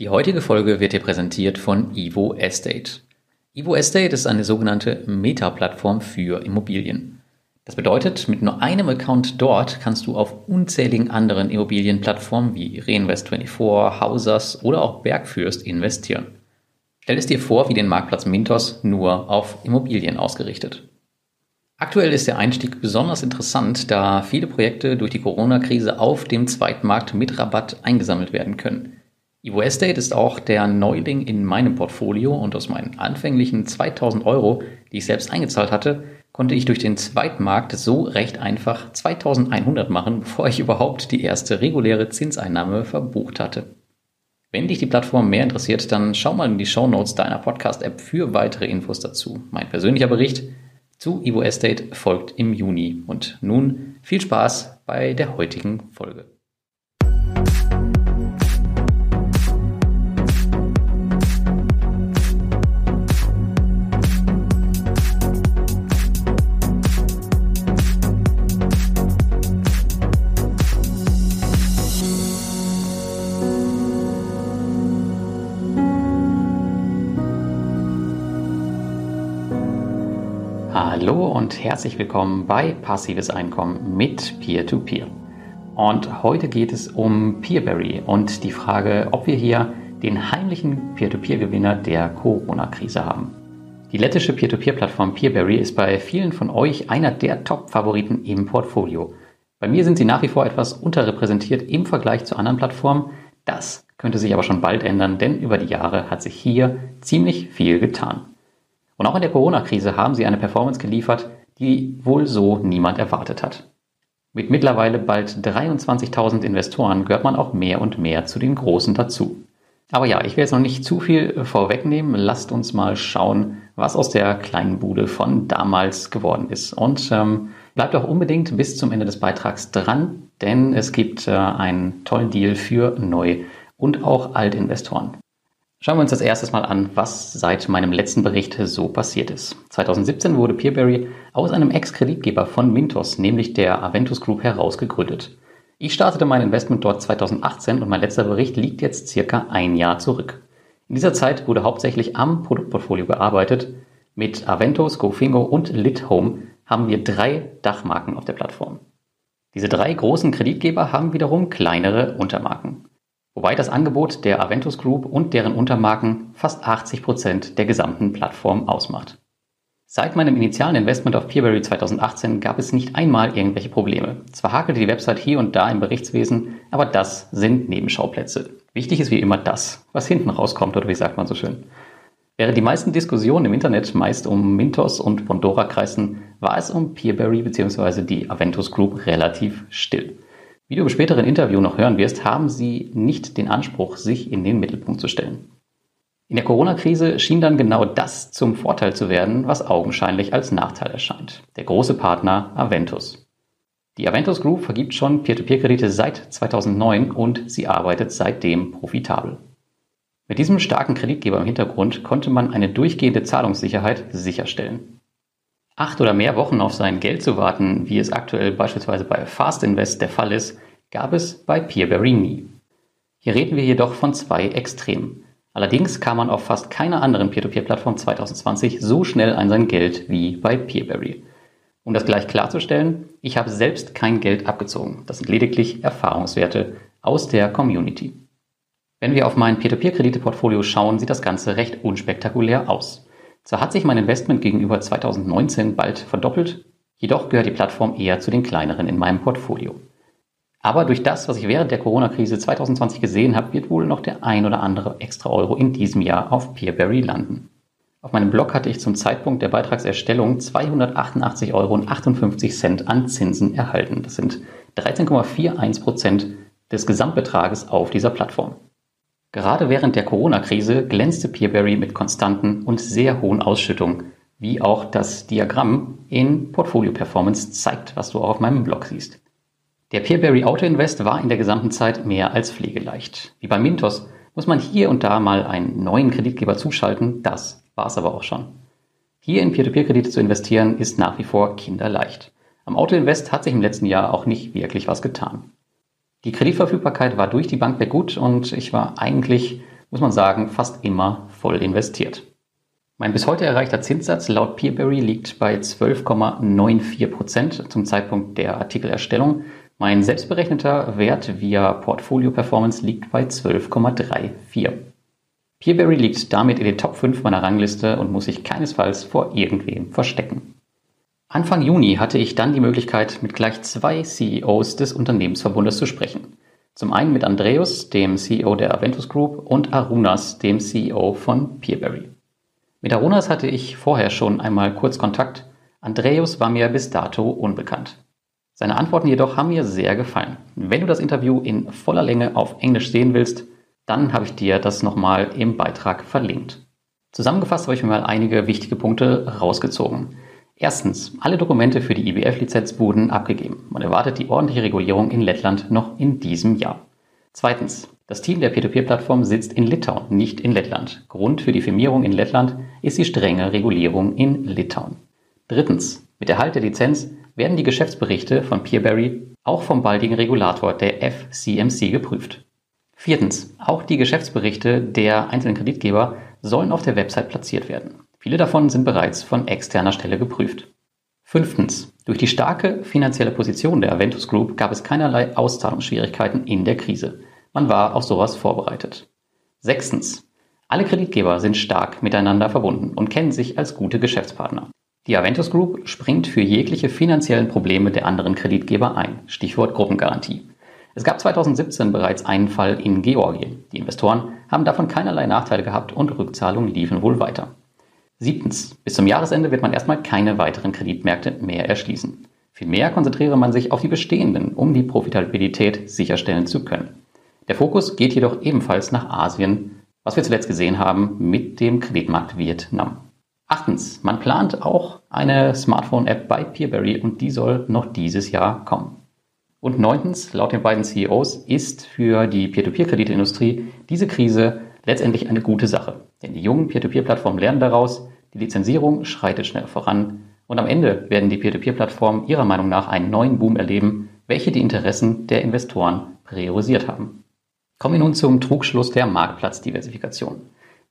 Die heutige Folge wird dir präsentiert von Evo Estate. Evo Estate ist eine sogenannte Meta-Plattform für Immobilien. Das bedeutet, mit nur einem Account dort kannst du auf unzähligen anderen Immobilienplattformen wie Reinvest24, Hausers oder auch Bergfürst investieren. Stell es dir vor wie den Marktplatz Mintos nur auf Immobilien ausgerichtet. Aktuell ist der Einstieg besonders interessant, da viele Projekte durch die Corona-Krise auf dem Zweitmarkt mit Rabatt eingesammelt werden können. Evo Estate ist auch der Neuling in meinem Portfolio und aus meinen anfänglichen 2000 Euro, die ich selbst eingezahlt hatte, konnte ich durch den Zweitmarkt so recht einfach 2100 machen, bevor ich überhaupt die erste reguläre Zinseinnahme verbucht hatte. Wenn dich die Plattform mehr interessiert, dann schau mal in die Show Notes deiner Podcast-App für weitere Infos dazu. Mein persönlicher Bericht zu Evo Estate folgt im Juni. Und nun viel Spaß bei der heutigen Folge. Hallo und herzlich willkommen bei Passives Einkommen mit Peer-to-Peer. -Peer. Und heute geht es um Peerberry und die Frage, ob wir hier den heimlichen Peer-to-Peer-Gewinner der Corona-Krise haben. Die lettische Peer-to-Peer-Plattform Peerberry ist bei vielen von euch einer der Top-Favoriten im Portfolio. Bei mir sind sie nach wie vor etwas unterrepräsentiert im Vergleich zu anderen Plattformen. Das könnte sich aber schon bald ändern, denn über die Jahre hat sich hier ziemlich viel getan. Und auch in der Corona-Krise haben sie eine Performance geliefert, die wohl so niemand erwartet hat. Mit mittlerweile bald 23.000 Investoren gehört man auch mehr und mehr zu den Großen dazu. Aber ja, ich will jetzt noch nicht zu viel vorwegnehmen. Lasst uns mal schauen, was aus der kleinen Bude von damals geworden ist. Und ähm, bleibt auch unbedingt bis zum Ende des Beitrags dran, denn es gibt äh, einen tollen Deal für Neu- und auch Altinvestoren. Schauen wir uns das erstes mal an, was seit meinem letzten Bericht so passiert ist. 2017 wurde Peerberry aus einem Ex-Kreditgeber von Mintos, nämlich der Aventus Group, herausgegründet. Ich startete mein Investment dort 2018 und mein letzter Bericht liegt jetzt circa ein Jahr zurück. In dieser Zeit wurde hauptsächlich am Produktportfolio gearbeitet. Mit Aventus, GoFingo und LitHome haben wir drei Dachmarken auf der Plattform. Diese drei großen Kreditgeber haben wiederum kleinere Untermarken wobei das Angebot der Aventus Group und deren Untermarken fast 80 Prozent der gesamten Plattform ausmacht. Seit meinem initialen Investment auf Peerberry 2018 gab es nicht einmal irgendwelche Probleme. Zwar hakelte die Website hier und da im Berichtswesen, aber das sind Nebenschauplätze. Wichtig ist wie immer das, was hinten rauskommt oder wie sagt man so schön. Während die meisten Diskussionen im Internet meist um Mintos und Bondora kreisen, war es um Peerberry bzw. die Aventus Group relativ still. Wie du im späteren Interview noch hören wirst, haben sie nicht den Anspruch, sich in den Mittelpunkt zu stellen. In der Corona-Krise schien dann genau das zum Vorteil zu werden, was augenscheinlich als Nachteil erscheint. Der große Partner Aventus. Die Aventus Group vergibt schon Peer-to-Peer-Kredite seit 2009 und sie arbeitet seitdem profitabel. Mit diesem starken Kreditgeber im Hintergrund konnte man eine durchgehende Zahlungssicherheit sicherstellen acht oder mehr Wochen auf sein Geld zu warten, wie es aktuell beispielsweise bei Fast Invest der Fall ist, gab es bei Peerberry nie. Hier reden wir jedoch von zwei Extremen. Allerdings kam man auf fast keiner anderen Peer-to-Peer-Plattform 2020 so schnell an sein Geld wie bei Peerberry. Um das gleich klarzustellen, ich habe selbst kein Geld abgezogen. Das sind lediglich Erfahrungswerte aus der Community. Wenn wir auf mein Peer-to-Peer-Kredite-Portfolio schauen, sieht das Ganze recht unspektakulär aus. Zwar hat sich mein Investment gegenüber 2019 bald verdoppelt, jedoch gehört die Plattform eher zu den kleineren in meinem Portfolio. Aber durch das, was ich während der Corona-Krise 2020 gesehen habe, wird wohl noch der ein oder andere extra Euro in diesem Jahr auf Peerberry landen. Auf meinem Blog hatte ich zum Zeitpunkt der Beitragserstellung 288,58 Euro an Zinsen erhalten. Das sind 13,41 Prozent des Gesamtbetrages auf dieser Plattform. Gerade während der Corona-Krise glänzte Peerberry mit konstanten und sehr hohen Ausschüttungen, wie auch das Diagramm in Portfolio Performance zeigt, was du auch auf meinem Blog siehst. Der Peerberry Auto Invest war in der gesamten Zeit mehr als pflegeleicht. Wie bei Mintos muss man hier und da mal einen neuen Kreditgeber zuschalten, das war es aber auch schon. Hier in Peer-to-Peer-Kredite zu investieren ist nach wie vor kinderleicht. Am Auto Invest hat sich im letzten Jahr auch nicht wirklich was getan. Die Kreditverfügbarkeit war durch die Bank weg gut und ich war eigentlich muss man sagen, fast immer voll investiert. Mein bis heute erreichter Zinssatz laut Peerberry liegt bei 12,94 Prozent zum Zeitpunkt der Artikelerstellung. Mein selbstberechneter Wert via Portfolio Performance liegt bei 12,34. Peerberry liegt damit in den Top 5 meiner Rangliste und muss sich keinesfalls vor irgendwem verstecken. Anfang Juni hatte ich dann die Möglichkeit, mit gleich zwei CEOs des Unternehmensverbundes zu sprechen. Zum einen mit Andreas, dem CEO der Aventus Group, und Arunas, dem CEO von Peerberry. Mit Arunas hatte ich vorher schon einmal kurz Kontakt. Andreas war mir bis dato unbekannt. Seine Antworten jedoch haben mir sehr gefallen. Wenn du das Interview in voller Länge auf Englisch sehen willst, dann habe ich dir das nochmal im Beitrag verlinkt. Zusammengefasst habe ich mir mal einige wichtige Punkte rausgezogen. Erstens, alle Dokumente für die IBF-Lizenz wurden abgegeben. Man erwartet die ordentliche Regulierung in Lettland noch in diesem Jahr. Zweitens, das Team der Peer-to-Peer-Plattform sitzt in Litauen, nicht in Lettland. Grund für die Firmierung in Lettland ist die strenge Regulierung in Litauen. Drittens, mit Erhalt der Lizenz werden die Geschäftsberichte von Peerberry auch vom baldigen Regulator der FCMC geprüft. Viertens, auch die Geschäftsberichte der einzelnen Kreditgeber sollen auf der Website platziert werden. Viele davon sind bereits von externer Stelle geprüft. Fünftens, durch die starke finanzielle Position der Aventus Group gab es keinerlei Auszahlungsschwierigkeiten in der Krise. Man war auf sowas vorbereitet. Sechstens. Alle Kreditgeber sind stark miteinander verbunden und kennen sich als gute Geschäftspartner. Die Aventus Group springt für jegliche finanziellen Probleme der anderen Kreditgeber ein. Stichwort Gruppengarantie. Es gab 2017 bereits einen Fall in Georgien. Die Investoren haben davon keinerlei Nachteile gehabt und Rückzahlungen liefen wohl weiter. Siebtens. Bis zum Jahresende wird man erstmal keine weiteren Kreditmärkte mehr erschließen. Vielmehr konzentriere man sich auf die bestehenden, um die Profitabilität sicherstellen zu können. Der Fokus geht jedoch ebenfalls nach Asien, was wir zuletzt gesehen haben mit dem Kreditmarkt Vietnam. Achtens, man plant auch eine Smartphone-App bei Peerberry und die soll noch dieses Jahr kommen. Und neuntens, laut den beiden CEOs ist für die Peer-to-Peer-Kreditindustrie diese Krise letztendlich eine gute Sache. Denn die jungen Peer-to-Peer-Plattformen lernen daraus, die Lizenzierung schreitet schnell voran und am Ende werden die Peer-to-Peer-Plattformen ihrer Meinung nach einen neuen Boom erleben, welche die Interessen der Investoren priorisiert haben. Kommen wir nun zum Trugschluss der Marktplatzdiversifikation.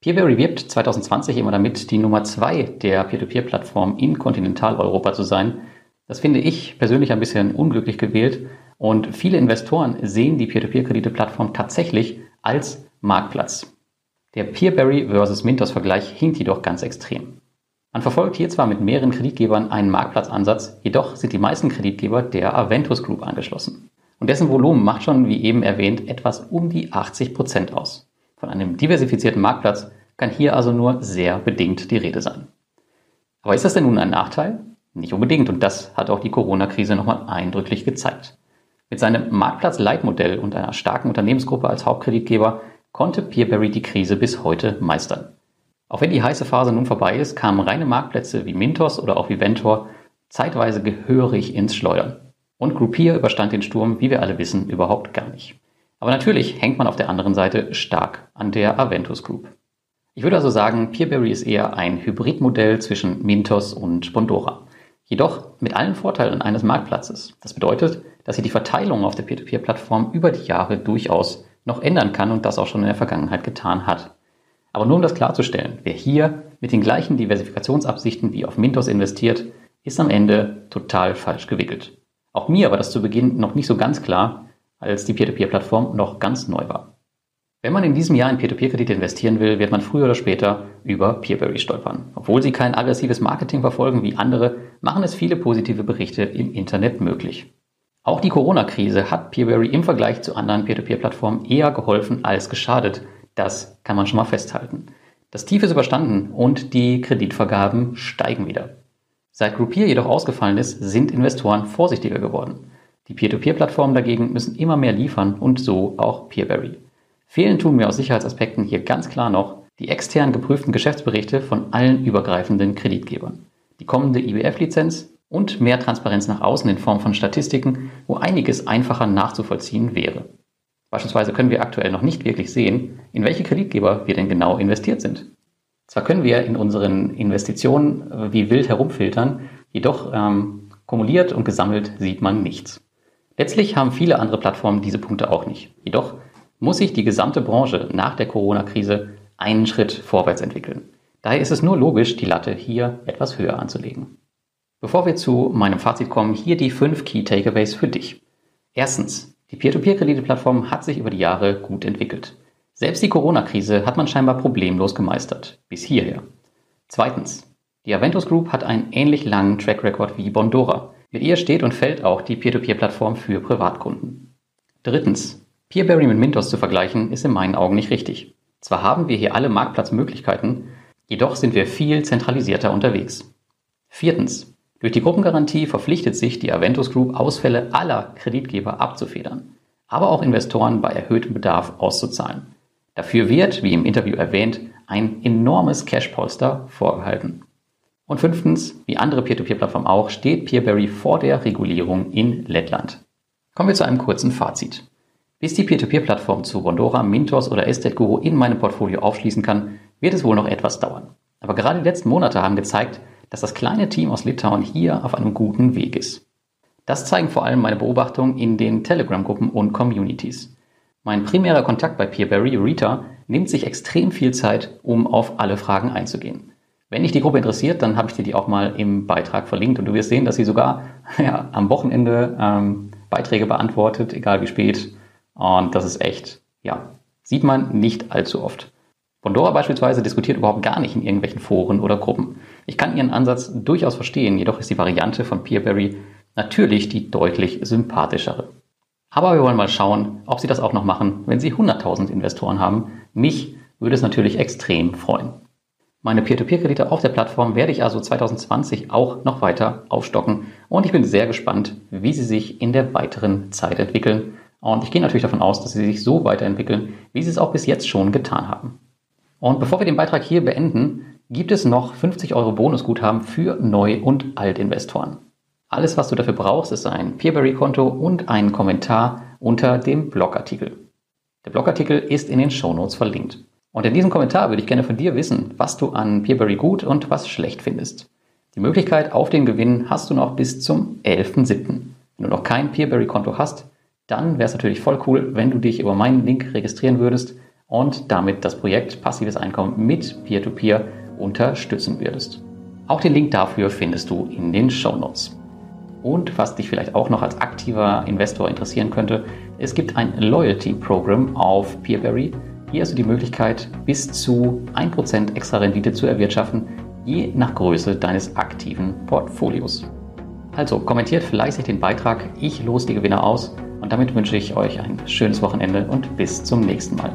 Peerberry wirbt 2020 immer damit, die Nummer zwei der Peer-to-Peer-Plattform in Kontinentaleuropa zu sein. Das finde ich persönlich ein bisschen unglücklich gewählt und viele Investoren sehen die Peer-to-Peer-Kredite-Plattform tatsächlich als Marktplatz. Der Peerberry versus Mintos Vergleich hinkt jedoch ganz extrem. Man verfolgt hier zwar mit mehreren Kreditgebern einen Marktplatzansatz, jedoch sind die meisten Kreditgeber der Aventus Group angeschlossen. Und dessen Volumen macht schon, wie eben erwähnt, etwas um die 80 Prozent aus. Von einem diversifizierten Marktplatz kann hier also nur sehr bedingt die Rede sein. Aber ist das denn nun ein Nachteil? Nicht unbedingt und das hat auch die Corona-Krise nochmal eindrücklich gezeigt. Mit seinem Marktplatz-Leitmodell und einer starken Unternehmensgruppe als Hauptkreditgeber konnte Peerberry die Krise bis heute meistern. Auch wenn die heiße Phase nun vorbei ist, kamen reine Marktplätze wie Mintos oder auch wie Ventor zeitweise gehörig ins Schleudern. Und Groupier überstand den Sturm, wie wir alle wissen, überhaupt gar nicht. Aber natürlich hängt man auf der anderen Seite stark an der Aventus Group. Ich würde also sagen, Peerberry ist eher ein Hybridmodell zwischen Mintos und Bondora. Jedoch mit allen Vorteilen eines Marktplatzes. Das bedeutet, dass sich die Verteilung auf der Peer-to-Peer-Plattform über die Jahre durchaus noch ändern kann und das auch schon in der Vergangenheit getan hat. Aber nur um das klarzustellen, wer hier mit den gleichen Diversifikationsabsichten wie auf Mintos investiert, ist am Ende total falsch gewickelt. Auch mir war das zu Beginn noch nicht so ganz klar, als die Peer-to-Peer-Plattform noch ganz neu war. Wenn man in diesem Jahr in Peer-to-Peer-Kredite investieren will, wird man früher oder später über Peerberry stolpern. Obwohl sie kein aggressives Marketing verfolgen wie andere, machen es viele positive Berichte im Internet möglich. Auch die Corona-Krise hat Peerberry im Vergleich zu anderen Peer-to-Peer-Plattformen eher geholfen als geschadet. Das kann man schon mal festhalten. Das Tief ist überstanden und die Kreditvergaben steigen wieder. Seit Groupier jedoch ausgefallen ist, sind Investoren vorsichtiger geworden. Die Peer-to-Peer-Plattformen dagegen müssen immer mehr liefern und so auch Peerberry. Fehlen tun mir aus Sicherheitsaspekten hier ganz klar noch die extern geprüften Geschäftsberichte von allen übergreifenden Kreditgebern, die kommende IBF-Lizenz und mehr Transparenz nach außen in Form von Statistiken, wo einiges einfacher nachzuvollziehen wäre. Beispielsweise können wir aktuell noch nicht wirklich sehen, in welche Kreditgeber wir denn genau investiert sind. Zwar können wir in unseren Investitionen äh, wie wild herumfiltern, jedoch ähm, kumuliert und gesammelt sieht man nichts. Letztlich haben viele andere Plattformen diese Punkte auch nicht. Jedoch muss sich die gesamte Branche nach der Corona-Krise einen Schritt vorwärts entwickeln. Daher ist es nur logisch, die Latte hier etwas höher anzulegen. Bevor wir zu meinem Fazit kommen, hier die fünf Key Takeaways für dich. Erstens, die Peer-to-Peer-Kredite-Plattform hat sich über die Jahre gut entwickelt. Selbst die Corona-Krise hat man scheinbar problemlos gemeistert. Bis hierher. Zweitens, die Aventus Group hat einen ähnlich langen Track Record wie Bondora. Mit ihr steht und fällt auch die Peer-to-Peer-Plattform für Privatkunden. Drittens, Peerberry mit Mintos zu vergleichen, ist in meinen Augen nicht richtig. Zwar haben wir hier alle Marktplatzmöglichkeiten, jedoch sind wir viel zentralisierter unterwegs. Viertens, durch die Gruppengarantie verpflichtet sich die Aventus Group, Ausfälle aller Kreditgeber abzufedern, aber auch Investoren bei erhöhtem Bedarf auszuzahlen. Dafür wird, wie im Interview erwähnt, ein enormes Cash-Polster vorgehalten. Und fünftens, wie andere Peer-to-Peer-Plattformen auch, steht Peerberry vor der Regulierung in Lettland. Kommen wir zu einem kurzen Fazit. Bis die Peer-to-Peer-Plattform zu Bondora, Mintos oder Estate Guru in meinem Portfolio aufschließen kann, wird es wohl noch etwas dauern. Aber gerade die letzten Monate haben gezeigt, dass das kleine Team aus Litauen hier auf einem guten Weg ist. Das zeigen vor allem meine Beobachtungen in den Telegram-Gruppen und Communities. Mein primärer Kontakt bei Peerberry, Rita, nimmt sich extrem viel Zeit, um auf alle Fragen einzugehen. Wenn dich die Gruppe interessiert, dann habe ich dir die auch mal im Beitrag verlinkt und du wirst sehen, dass sie sogar ja, am Wochenende ähm, Beiträge beantwortet, egal wie spät. Und das ist echt, ja, sieht man nicht allzu oft. Bondora beispielsweise diskutiert überhaupt gar nicht in irgendwelchen Foren oder Gruppen. Ich kann ihren Ansatz durchaus verstehen, jedoch ist die Variante von Peerberry natürlich die deutlich sympathischere. Aber wir wollen mal schauen, ob sie das auch noch machen, wenn sie 100.000 Investoren haben. Mich würde es natürlich extrem freuen. Meine Peer-to-Peer-Kredite auf der Plattform werde ich also 2020 auch noch weiter aufstocken und ich bin sehr gespannt, wie sie sich in der weiteren Zeit entwickeln. Und ich gehe natürlich davon aus, dass sie sich so weiterentwickeln, wie sie es auch bis jetzt schon getan haben. Und bevor wir den Beitrag hier beenden, gibt es noch 50 Euro Bonusguthaben für Neu- und Altinvestoren. Alles, was du dafür brauchst, ist ein Peerberry-Konto und ein Kommentar unter dem Blogartikel. Der Blogartikel ist in den Shownotes verlinkt. Und in diesem Kommentar würde ich gerne von dir wissen, was du an Peerberry gut und was schlecht findest. Die Möglichkeit auf den Gewinn hast du noch bis zum 11.07. Wenn du noch kein Peerberry-Konto hast, dann wäre es natürlich voll cool, wenn du dich über meinen Link registrieren würdest und damit das Projekt Passives Einkommen mit Peer-to-Peer -Peer unterstützen würdest. Auch den Link dafür findest du in den Show Notes. Und was dich vielleicht auch noch als aktiver Investor interessieren könnte, es gibt ein Loyalty-Programm auf Peerberry. Hier hast du die Möglichkeit, bis zu 1% extra Rendite zu erwirtschaften, je nach Größe deines aktiven Portfolios. Also kommentiert fleißig den Beitrag, ich los die Gewinner aus und damit wünsche ich euch ein schönes Wochenende und bis zum nächsten Mal.